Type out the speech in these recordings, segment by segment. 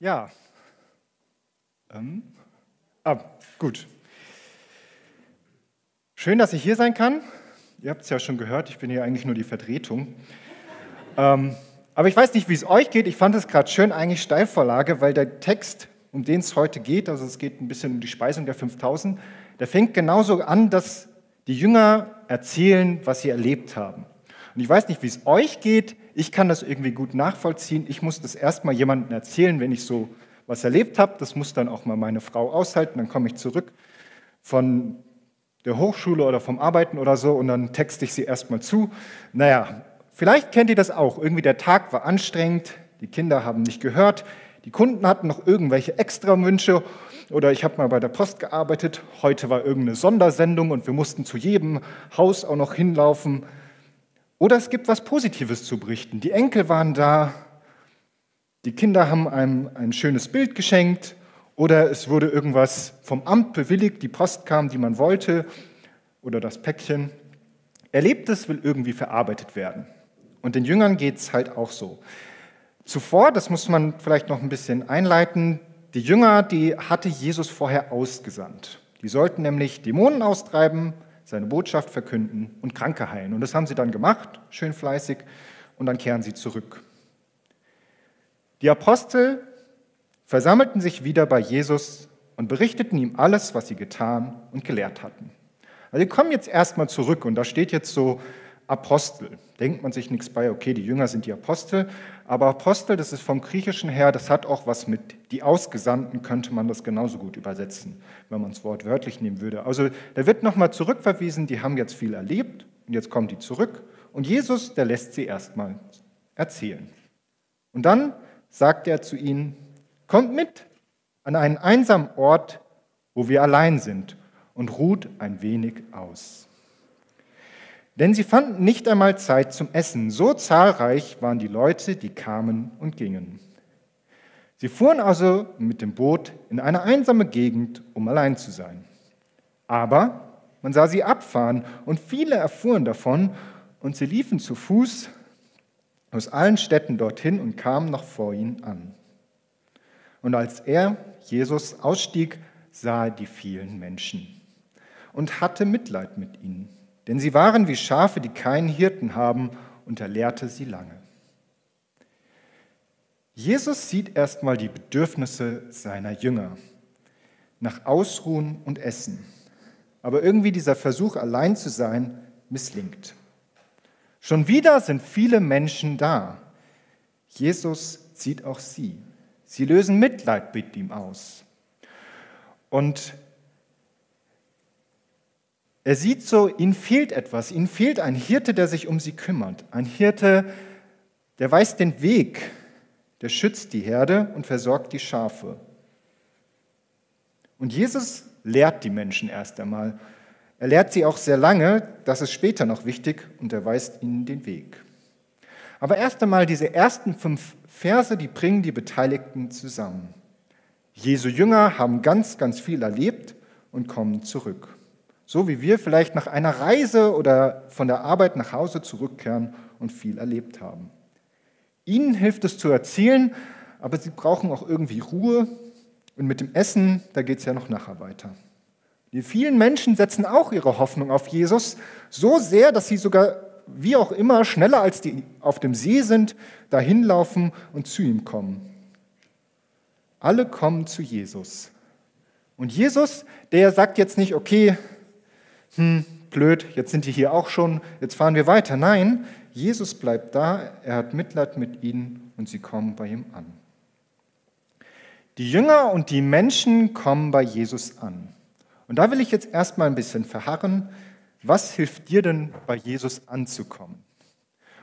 Ja. Ähm. Ah, gut. Schön, dass ich hier sein kann. Ihr habt es ja schon gehört, ich bin hier eigentlich nur die Vertretung. ähm, aber ich weiß nicht, wie es euch geht. Ich fand es gerade schön, eigentlich Steilvorlage, weil der Text, um den es heute geht, also es geht ein bisschen um die Speisung der 5000, der fängt genauso an, dass die Jünger erzählen, was sie erlebt haben. Und ich weiß nicht, wie es euch geht. Ich kann das irgendwie gut nachvollziehen. Ich muss das erstmal jemandem erzählen, wenn ich so was erlebt habe. Das muss dann auch mal meine Frau aushalten. Dann komme ich zurück von der Hochschule oder vom Arbeiten oder so und dann texte ich sie erstmal zu. Naja, vielleicht kennt ihr das auch. Irgendwie der Tag war anstrengend, die Kinder haben nicht gehört, die Kunden hatten noch irgendwelche Extrawünsche oder ich habe mal bei der Post gearbeitet, heute war irgendeine Sondersendung und wir mussten zu jedem Haus auch noch hinlaufen. Oder es gibt was Positives zu berichten. Die Enkel waren da, die Kinder haben einem ein schönes Bild geschenkt oder es wurde irgendwas vom Amt bewilligt, die Post kam, die man wollte oder das Päckchen. Erlebtes will irgendwie verarbeitet werden. Und den Jüngern geht es halt auch so. Zuvor, das muss man vielleicht noch ein bisschen einleiten, die Jünger, die hatte Jesus vorher ausgesandt. Die sollten nämlich Dämonen austreiben, seine Botschaft verkünden und Kranke heilen. Und das haben sie dann gemacht, schön fleißig, und dann kehren sie zurück. Die Apostel versammelten sich wieder bei Jesus und berichteten ihm alles, was sie getan und gelehrt hatten. Also die kommen jetzt erstmal zurück und da steht jetzt so Apostel. Denkt man sich nichts bei, okay, die Jünger sind die Apostel, aber Apostel, das ist vom Griechischen her, das hat auch was mit die Ausgesandten, könnte man das genauso gut übersetzen, wenn man es wortwörtlich nehmen würde. Also da wird nochmal zurückverwiesen, die haben jetzt viel erlebt und jetzt kommen die zurück und Jesus, der lässt sie erstmal erzählen. Und dann sagt er zu ihnen, kommt mit an einen einsamen Ort, wo wir allein sind und ruht ein wenig aus. Denn sie fanden nicht einmal Zeit zum Essen. So zahlreich waren die Leute, die kamen und gingen. Sie fuhren also mit dem Boot in eine einsame Gegend, um allein zu sein. Aber man sah sie abfahren und viele erfuhren davon und sie liefen zu Fuß aus allen Städten dorthin und kamen noch vor ihnen an. Und als er, Jesus, ausstieg, sah er die vielen Menschen und hatte Mitleid mit ihnen denn sie waren wie Schafe, die keinen Hirten haben, und er lehrte sie lange. Jesus sieht erstmal die Bedürfnisse seiner Jünger nach Ausruhen und Essen. Aber irgendwie dieser Versuch, allein zu sein, misslingt. Schon wieder sind viele Menschen da. Jesus sieht auch sie. Sie lösen Mitleid mit ihm aus. Und er sieht so, ihnen fehlt etwas, ihnen fehlt ein Hirte, der sich um sie kümmert. Ein Hirte, der weiß den Weg, der schützt die Herde und versorgt die Schafe. Und Jesus lehrt die Menschen erst einmal. Er lehrt sie auch sehr lange, das ist später noch wichtig, und er weist ihnen den Weg. Aber erst einmal diese ersten fünf Verse, die bringen die Beteiligten zusammen. Jesu Jünger haben ganz, ganz viel erlebt und kommen zurück. So wie wir vielleicht nach einer Reise oder von der Arbeit nach Hause zurückkehren und viel erlebt haben. Ihnen hilft es zu erzählen, aber sie brauchen auch irgendwie Ruhe. Und mit dem Essen, da geht es ja noch nachher weiter. Die vielen Menschen setzen auch ihre Hoffnung auf Jesus, so sehr, dass sie sogar, wie auch immer, schneller als die auf dem See sind, dahin laufen und zu ihm kommen. Alle kommen zu Jesus. Und Jesus, der sagt jetzt nicht, okay, hm, blöd, jetzt sind die hier auch schon, jetzt fahren wir weiter. Nein, Jesus bleibt da, er hat Mitleid mit ihnen und sie kommen bei ihm an. Die Jünger und die Menschen kommen bei Jesus an. Und da will ich jetzt erstmal ein bisschen verharren. Was hilft dir denn, bei Jesus anzukommen?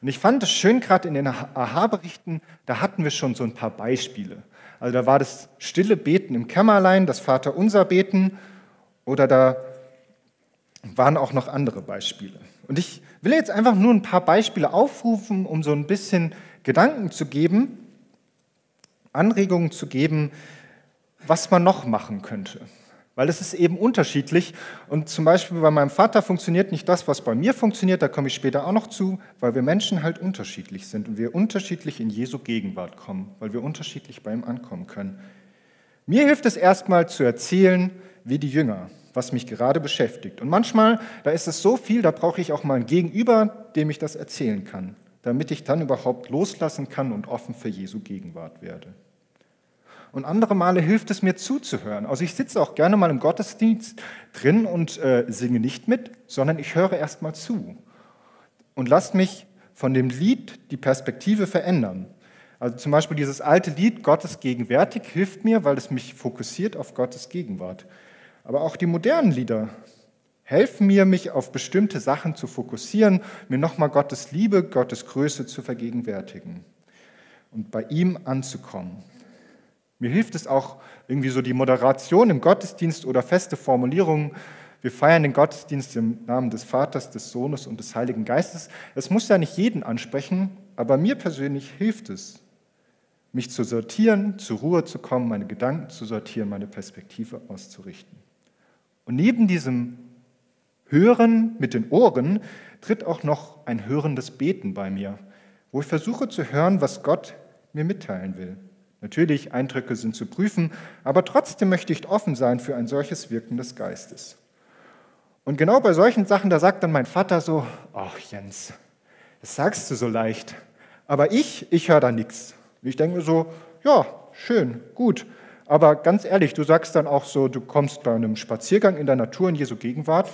Und ich fand es schön, gerade in den Aha-Berichten, da hatten wir schon so ein paar Beispiele. Also da war das stille Beten im Kämmerlein, das Vaterunser Beten, oder da waren auch noch andere Beispiele. Und ich will jetzt einfach nur ein paar Beispiele aufrufen, um so ein bisschen Gedanken zu geben, Anregungen zu geben, was man noch machen könnte. Weil es ist eben unterschiedlich. Und zum Beispiel bei meinem Vater funktioniert nicht das, was bei mir funktioniert. Da komme ich später auch noch zu, weil wir Menschen halt unterschiedlich sind und wir unterschiedlich in Jesu Gegenwart kommen, weil wir unterschiedlich bei ihm ankommen können. Mir hilft es erstmal zu erzählen, wie die Jünger, was mich gerade beschäftigt. Und manchmal, da ist es so viel, da brauche ich auch mal ein Gegenüber, dem ich das erzählen kann, damit ich dann überhaupt loslassen kann und offen für Jesu Gegenwart werde. Und andere Male hilft es mir zuzuhören. Also ich sitze auch gerne mal im Gottesdienst drin und äh, singe nicht mit, sondern ich höre erst mal zu und lasse mich von dem Lied die Perspektive verändern. Also zum Beispiel dieses alte Lied Gottes gegenwärtig hilft mir, weil es mich fokussiert auf Gottes Gegenwart. Aber auch die modernen Lieder helfen mir, mich auf bestimmte Sachen zu fokussieren, mir nochmal Gottes Liebe, Gottes Größe zu vergegenwärtigen und bei ihm anzukommen. Mir hilft es auch irgendwie so die Moderation im Gottesdienst oder feste Formulierungen. Wir feiern den Gottesdienst im Namen des Vaters, des Sohnes und des Heiligen Geistes. Es muss ja nicht jeden ansprechen, aber mir persönlich hilft es, mich zu sortieren, zur Ruhe zu kommen, meine Gedanken zu sortieren, meine Perspektive auszurichten. Und neben diesem Hören mit den Ohren tritt auch noch ein hörendes Beten bei mir, wo ich versuche zu hören, was Gott mir mitteilen will. Natürlich, Eindrücke sind zu prüfen, aber trotzdem möchte ich offen sein für ein solches Wirken des Geistes. Und genau bei solchen Sachen, da sagt dann mein Vater so, ach Jens, das sagst du so leicht, aber ich, ich höre da nichts. Ich denke mir so, ja, schön, gut, aber ganz ehrlich, du sagst dann auch so, du kommst bei einem Spaziergang in der Natur in Jesu Gegenwart.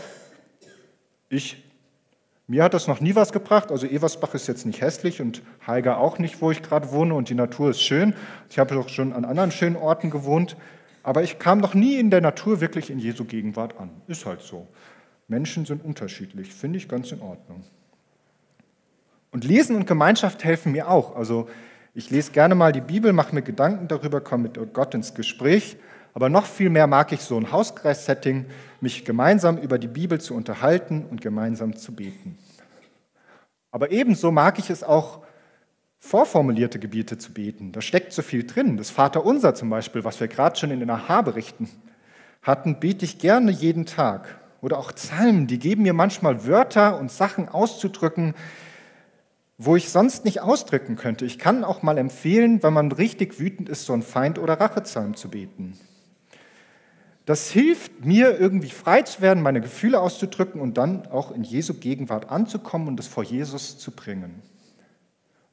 Ich mir hat das noch nie was gebracht. Also Eversbach ist jetzt nicht hässlich und Heiger auch nicht, wo ich gerade wohne und die Natur ist schön. Ich habe auch schon an anderen schönen Orten gewohnt. Aber ich kam noch nie in der Natur wirklich in Jesu Gegenwart an. Ist halt so. Menschen sind unterschiedlich, finde ich ganz in Ordnung. Und Lesen und Gemeinschaft helfen mir auch. Also ich lese gerne mal die Bibel, mache mir Gedanken darüber, komme mit Gott ins Gespräch. Aber noch viel mehr mag ich so ein Hauskreis-Setting, mich gemeinsam über die Bibel zu unterhalten und gemeinsam zu beten. Aber ebenso mag ich es auch, vorformulierte Gebiete zu beten. Da steckt so viel drin. Das Vaterunser zum Beispiel, was wir gerade schon in den Aha-Berichten hatten, bete ich gerne jeden Tag. Oder auch Psalmen, die geben mir manchmal Wörter und Sachen auszudrücken, wo ich sonst nicht ausdrücken könnte. Ich kann auch mal empfehlen, wenn man richtig wütend ist, so einen Feind- oder Rachepsalm zu beten. Das hilft mir, irgendwie frei zu werden, meine Gefühle auszudrücken und dann auch in Jesu Gegenwart anzukommen und es vor Jesus zu bringen.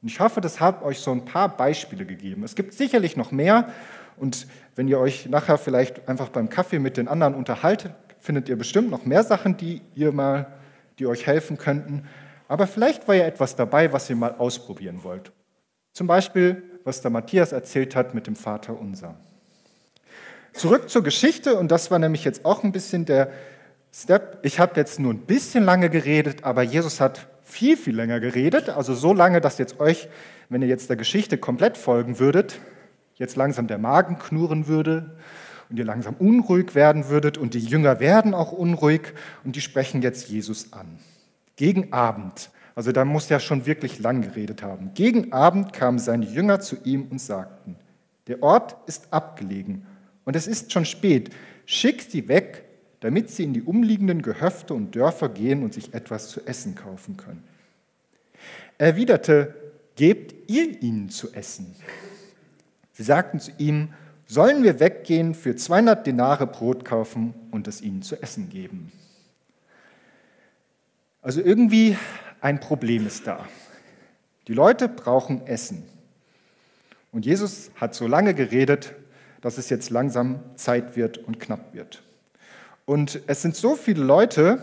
Und ich hoffe, das hat euch so ein paar Beispiele gegeben. Es gibt sicherlich noch mehr. Und wenn ihr euch nachher vielleicht einfach beim Kaffee mit den anderen unterhaltet, findet ihr bestimmt noch mehr Sachen, die ihr mal, die euch helfen könnten. Aber vielleicht war ja etwas dabei, was ihr mal ausprobieren wollt. Zum Beispiel, was der Matthias erzählt hat mit dem Vater unser. Zurück zur Geschichte, und das war nämlich jetzt auch ein bisschen der Step. Ich habe jetzt nur ein bisschen lange geredet, aber Jesus hat viel, viel länger geredet. Also so lange, dass jetzt euch, wenn ihr jetzt der Geschichte komplett folgen würdet, jetzt langsam der Magen knurren würde und ihr langsam unruhig werden würdet und die Jünger werden auch unruhig und die sprechen jetzt Jesus an. Gegen Abend, also da muss er schon wirklich lang geredet haben. Gegen Abend kamen seine Jünger zu ihm und sagten, der Ort ist abgelegen und es ist schon spät. Schickt sie weg, damit sie in die umliegenden Gehöfte und Dörfer gehen und sich etwas zu essen kaufen können. Er erwiderte, gebt ihr ihnen zu essen. Sie sagten zu ihm, sollen wir weggehen, für 200 Denare Brot kaufen und es ihnen zu essen geben? Also irgendwie ein Problem ist da. Die Leute brauchen Essen. Und Jesus hat so lange geredet, dass es jetzt langsam Zeit wird und knapp wird. Und es sind so viele Leute,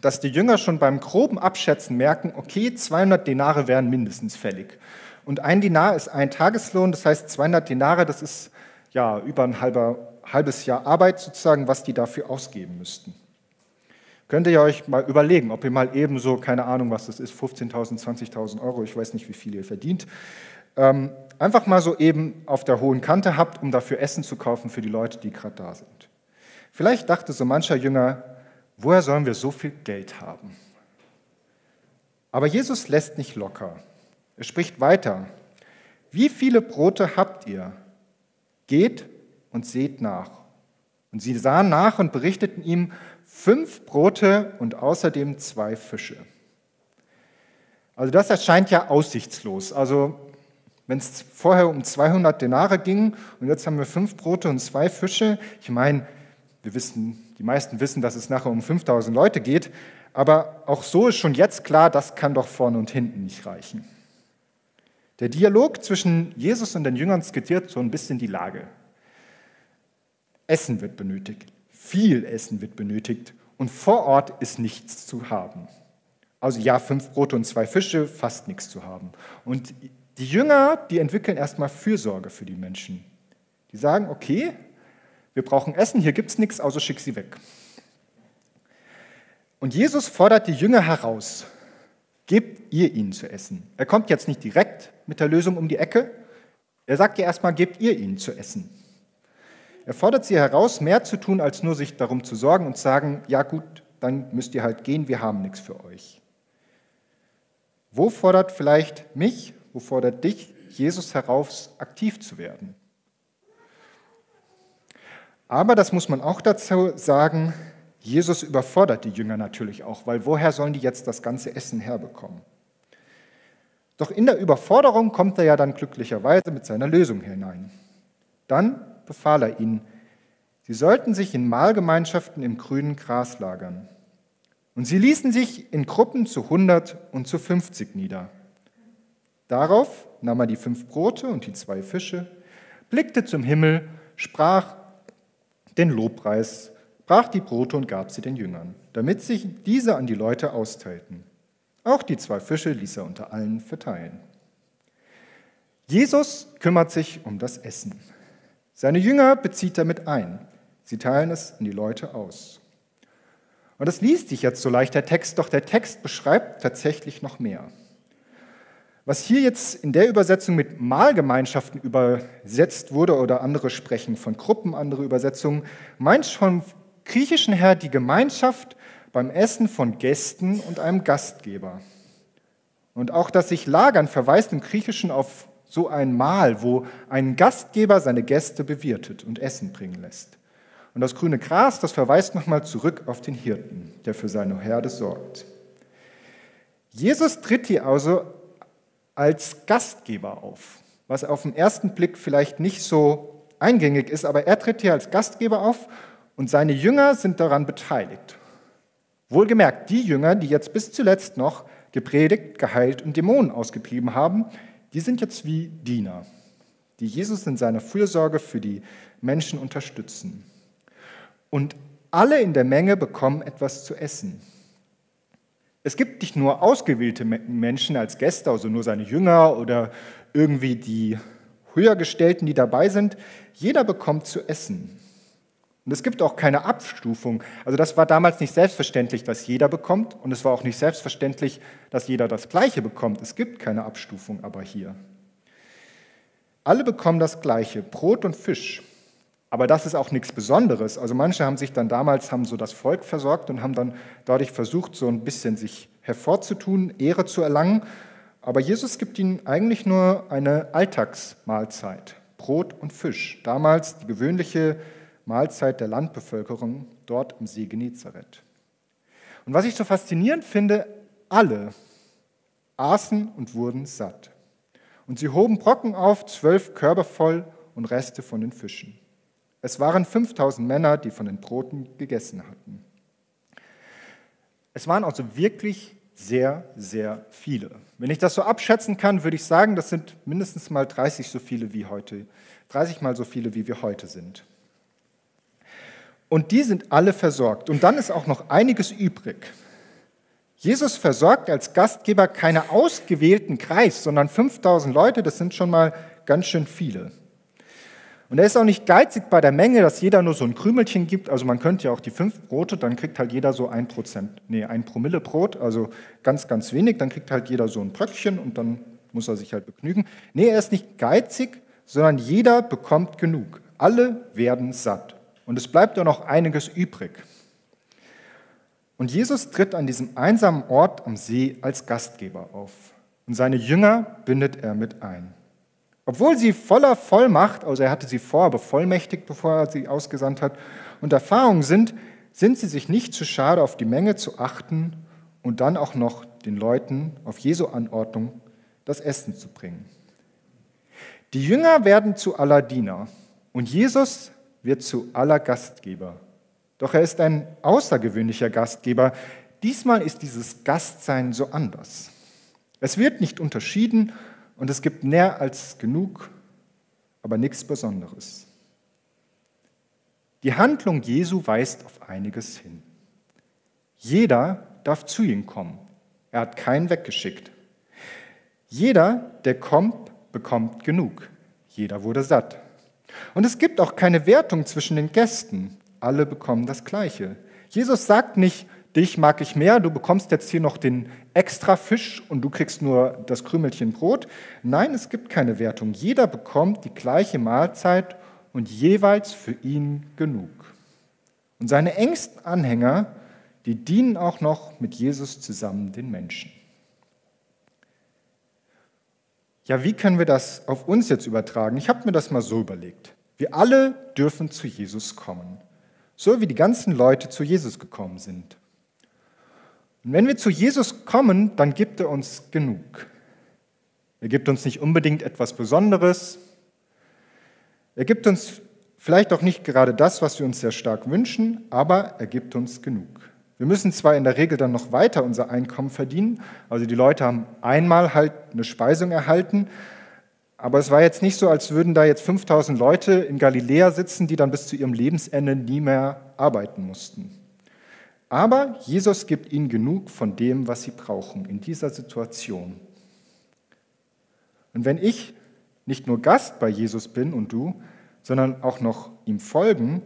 dass die Jünger schon beim groben Abschätzen merken, okay, 200 Denare wären mindestens fällig. Und ein Dinar ist ein Tageslohn, das heißt 200 Denare, das ist ja über ein halber, halbes Jahr Arbeit sozusagen, was die dafür ausgeben müssten. Könnt ihr euch mal überlegen, ob ihr mal ebenso, keine Ahnung, was das ist, 15.000, 20.000 Euro, ich weiß nicht, wie viel ihr verdient, ähm, einfach mal so eben auf der hohen Kante habt, um dafür Essen zu kaufen für die Leute, die gerade da sind. Vielleicht dachte so mancher Jünger, woher sollen wir so viel Geld haben? Aber Jesus lässt nicht locker. Er spricht weiter. Wie viele Brote habt ihr? Geht und seht nach. Und sie sahen nach und berichteten ihm fünf Brote und außerdem zwei Fische. Also das erscheint ja aussichtslos. Also wenn es vorher um 200 Denare ging und jetzt haben wir fünf Brote und zwei Fische, ich meine, wir wissen, die meisten wissen, dass es nachher um 5000 Leute geht, aber auch so ist schon jetzt klar, das kann doch vorne und hinten nicht reichen. Der Dialog zwischen Jesus und den Jüngern skizziert so ein bisschen die Lage. Essen wird benötigt, viel Essen wird benötigt und vor Ort ist nichts zu haben. Also ja, fünf Brote und zwei Fische, fast nichts zu haben. Und die Jünger, die entwickeln erstmal Fürsorge für die Menschen. Die sagen, okay, wir brauchen Essen, hier gibt es nichts, also schick sie weg. Und Jesus fordert die Jünger heraus, gebt ihr ihnen zu essen. Er kommt jetzt nicht direkt mit der Lösung um die Ecke, er sagt ja erstmal, gebt ihr ihnen zu essen. Er fordert sie heraus, mehr zu tun, als nur sich darum zu sorgen und sagen, ja gut, dann müsst ihr halt gehen, wir haben nichts für euch. Wo fordert vielleicht mich, wo fordert dich Jesus heraus, aktiv zu werden? Aber das muss man auch dazu sagen, Jesus überfordert die Jünger natürlich auch, weil woher sollen die jetzt das ganze Essen herbekommen? Doch in der Überforderung kommt er ja dann glücklicherweise mit seiner Lösung hinein. Dann befahl er ihnen, sie sollten sich in Mahlgemeinschaften im grünen Gras lagern. Und sie ließen sich in Gruppen zu 100 und zu 50 nieder. Darauf nahm er die fünf Brote und die zwei Fische, blickte zum Himmel, sprach den Lobpreis, brach die Brote und gab sie den Jüngern, damit sich diese an die Leute austeilten. Auch die zwei Fische ließ er unter allen verteilen. Jesus kümmert sich um das Essen. Seine Jünger bezieht er mit ein. Sie teilen es an die Leute aus. Und das liest sich jetzt so leicht, der Text, doch der Text beschreibt tatsächlich noch mehr. Was hier jetzt in der Übersetzung mit Mahlgemeinschaften übersetzt wurde oder andere sprechen von Gruppen, andere Übersetzungen, meint vom Griechischen her die Gemeinschaft beim Essen von Gästen und einem Gastgeber. Und auch das sich lagern verweist im Griechischen auf so ein Mahl, wo ein Gastgeber seine Gäste bewirtet und Essen bringen lässt. Und das grüne Gras, das verweist nochmal zurück auf den Hirten, der für seine Herde sorgt. Jesus tritt hier also als Gastgeber auf, was auf den ersten Blick vielleicht nicht so eingängig ist, aber er tritt hier als Gastgeber auf und seine Jünger sind daran beteiligt. Wohlgemerkt, die Jünger, die jetzt bis zuletzt noch gepredigt, geheilt und Dämonen ausgetrieben haben, die sind jetzt wie Diener, die Jesus in seiner Fürsorge für die Menschen unterstützen. Und alle in der Menge bekommen etwas zu essen. Es gibt nicht nur ausgewählte Menschen als Gäste, also nur seine Jünger oder irgendwie die Höhergestellten, die dabei sind. Jeder bekommt zu essen. Und es gibt auch keine Abstufung. Also das war damals nicht selbstverständlich, dass jeder bekommt. Und es war auch nicht selbstverständlich, dass jeder das Gleiche bekommt. Es gibt keine Abstufung aber hier. Alle bekommen das Gleiche, Brot und Fisch. Aber das ist auch nichts Besonderes. Also manche haben sich dann damals haben so das Volk versorgt und haben dann dadurch versucht, so ein bisschen sich hervorzutun, Ehre zu erlangen. Aber Jesus gibt ihnen eigentlich nur eine Alltagsmahlzeit, Brot und Fisch. Damals die gewöhnliche Mahlzeit der Landbevölkerung dort im See Genezareth. Und was ich so faszinierend finde, alle aßen und wurden satt. Und sie hoben Brocken auf, zwölf Körbe voll und Reste von den Fischen. Es waren 5000 Männer, die von den Broten gegessen hatten. Es waren also wirklich sehr, sehr viele. Wenn ich das so abschätzen kann, würde ich sagen, das sind mindestens mal 30 so viele wie heute, 30 mal so viele wie wir heute sind. Und die sind alle versorgt. Und dann ist auch noch einiges übrig. Jesus versorgt als Gastgeber keine ausgewählten Kreis, sondern 5000 Leute, das sind schon mal ganz schön viele. Und er ist auch nicht geizig bei der Menge, dass jeder nur so ein Krümelchen gibt. Also man könnte ja auch die fünf Brote, dann kriegt halt jeder so ein Prozent, nee, ein Promille Brot, also ganz, ganz wenig. Dann kriegt halt jeder so ein Bröckchen und dann muss er sich halt begnügen. Nee, er ist nicht geizig, sondern jeder bekommt genug. Alle werden satt. Und es bleibt auch noch einiges übrig. Und Jesus tritt an diesem einsamen Ort am See als Gastgeber auf. Und seine Jünger bindet er mit ein. Obwohl sie voller Vollmacht, also er hatte sie vorher bevollmächtigt, bevor er sie ausgesandt hat, und Erfahrung sind, sind sie sich nicht zu schade, auf die Menge zu achten und dann auch noch den Leuten auf Jesu Anordnung das Essen zu bringen. Die Jünger werden zu aller Diener und Jesus wird zu aller Gastgeber. Doch er ist ein außergewöhnlicher Gastgeber. Diesmal ist dieses Gastsein so anders. Es wird nicht unterschieden und es gibt mehr als genug, aber nichts Besonderes. Die Handlung Jesu weist auf einiges hin. Jeder darf zu ihm kommen. Er hat keinen weggeschickt. Jeder, der kommt, bekommt genug. Jeder wurde satt. Und es gibt auch keine Wertung zwischen den Gästen. Alle bekommen das Gleiche. Jesus sagt nicht, dich mag ich mehr, du bekommst jetzt hier noch den extra Fisch und du kriegst nur das Krümelchen Brot. Nein, es gibt keine Wertung. Jeder bekommt die gleiche Mahlzeit und jeweils für ihn genug. Und seine engsten Anhänger, die dienen auch noch mit Jesus zusammen den Menschen. Ja, wie können wir das auf uns jetzt übertragen? Ich habe mir das mal so überlegt. Wir alle dürfen zu Jesus kommen, so wie die ganzen Leute zu Jesus gekommen sind. Und wenn wir zu Jesus kommen, dann gibt er uns genug. Er gibt uns nicht unbedingt etwas Besonderes. Er gibt uns vielleicht auch nicht gerade das, was wir uns sehr stark wünschen, aber er gibt uns genug. Wir müssen zwar in der Regel dann noch weiter unser Einkommen verdienen, also die Leute haben einmal halt eine Speisung erhalten, aber es war jetzt nicht so, als würden da jetzt 5000 Leute in Galiläa sitzen, die dann bis zu ihrem Lebensende nie mehr arbeiten mussten. Aber Jesus gibt ihnen genug von dem, was sie brauchen in dieser Situation. Und wenn ich nicht nur Gast bei Jesus bin und du, sondern auch noch ihm folgen,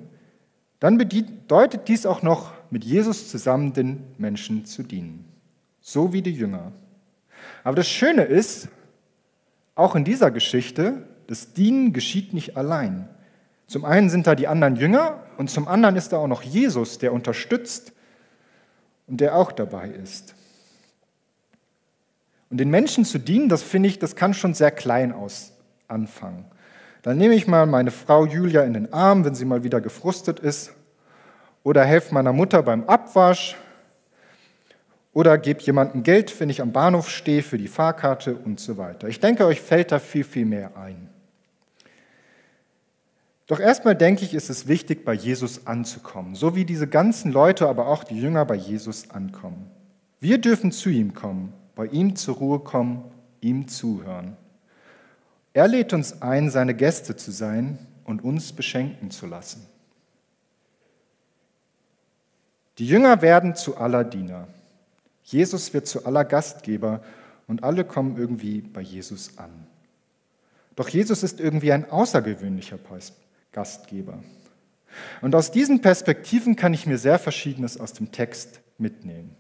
dann bedeutet dies auch noch, mit Jesus zusammen den Menschen zu dienen. So wie die Jünger. Aber das Schöne ist, auch in dieser Geschichte, das Dienen geschieht nicht allein. Zum einen sind da die anderen Jünger und zum anderen ist da auch noch Jesus, der unterstützt und der auch dabei ist. Und den Menschen zu dienen, das finde ich, das kann schon sehr klein aus anfangen. Dann nehme ich mal meine Frau Julia in den Arm, wenn sie mal wieder gefrustet ist oder helfe meiner Mutter beim Abwasch oder gebe jemandem Geld, wenn ich am Bahnhof stehe für die Fahrkarte und so weiter. Ich denke, euch fällt da viel, viel mehr ein. Doch erstmal denke ich, ist es wichtig, bei Jesus anzukommen, so wie diese ganzen Leute, aber auch die Jünger bei Jesus ankommen. Wir dürfen zu ihm kommen, bei ihm zur Ruhe kommen, ihm zuhören. Er lädt uns ein, seine Gäste zu sein und uns beschenken zu lassen. Die Jünger werden zu aller Diener. Jesus wird zu aller Gastgeber und alle kommen irgendwie bei Jesus an. Doch Jesus ist irgendwie ein außergewöhnlicher Gastgeber. Und aus diesen Perspektiven kann ich mir sehr Verschiedenes aus dem Text mitnehmen.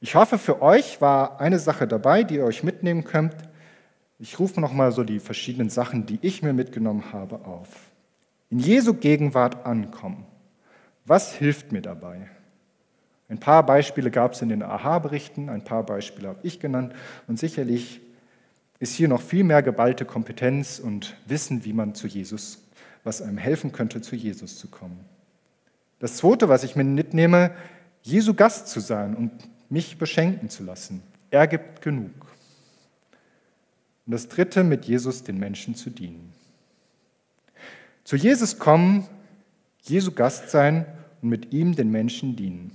Ich hoffe, für euch war eine Sache dabei, die ihr euch mitnehmen könnt. Ich rufe nochmal so die verschiedenen Sachen, die ich mir mitgenommen habe, auf. In Jesu Gegenwart ankommen. Was hilft mir dabei? Ein paar Beispiele gab es in den Aha-Berichten, ein paar Beispiele habe ich genannt und sicherlich ist hier noch viel mehr geballte Kompetenz und Wissen, wie man zu Jesus, was einem helfen könnte, zu Jesus zu kommen. Das Zweite, was ich mir mitnehme, Jesu Gast zu sein und mich beschenken zu lassen. Er gibt genug. Und das Dritte, mit Jesus den Menschen zu dienen. Zu Jesus kommen, Jesu Gast sein und mit ihm den Menschen dienen.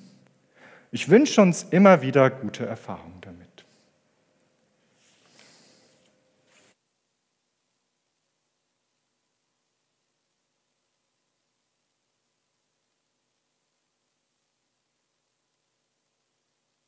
Ich wünsche uns immer wieder gute Erfahrungen damit.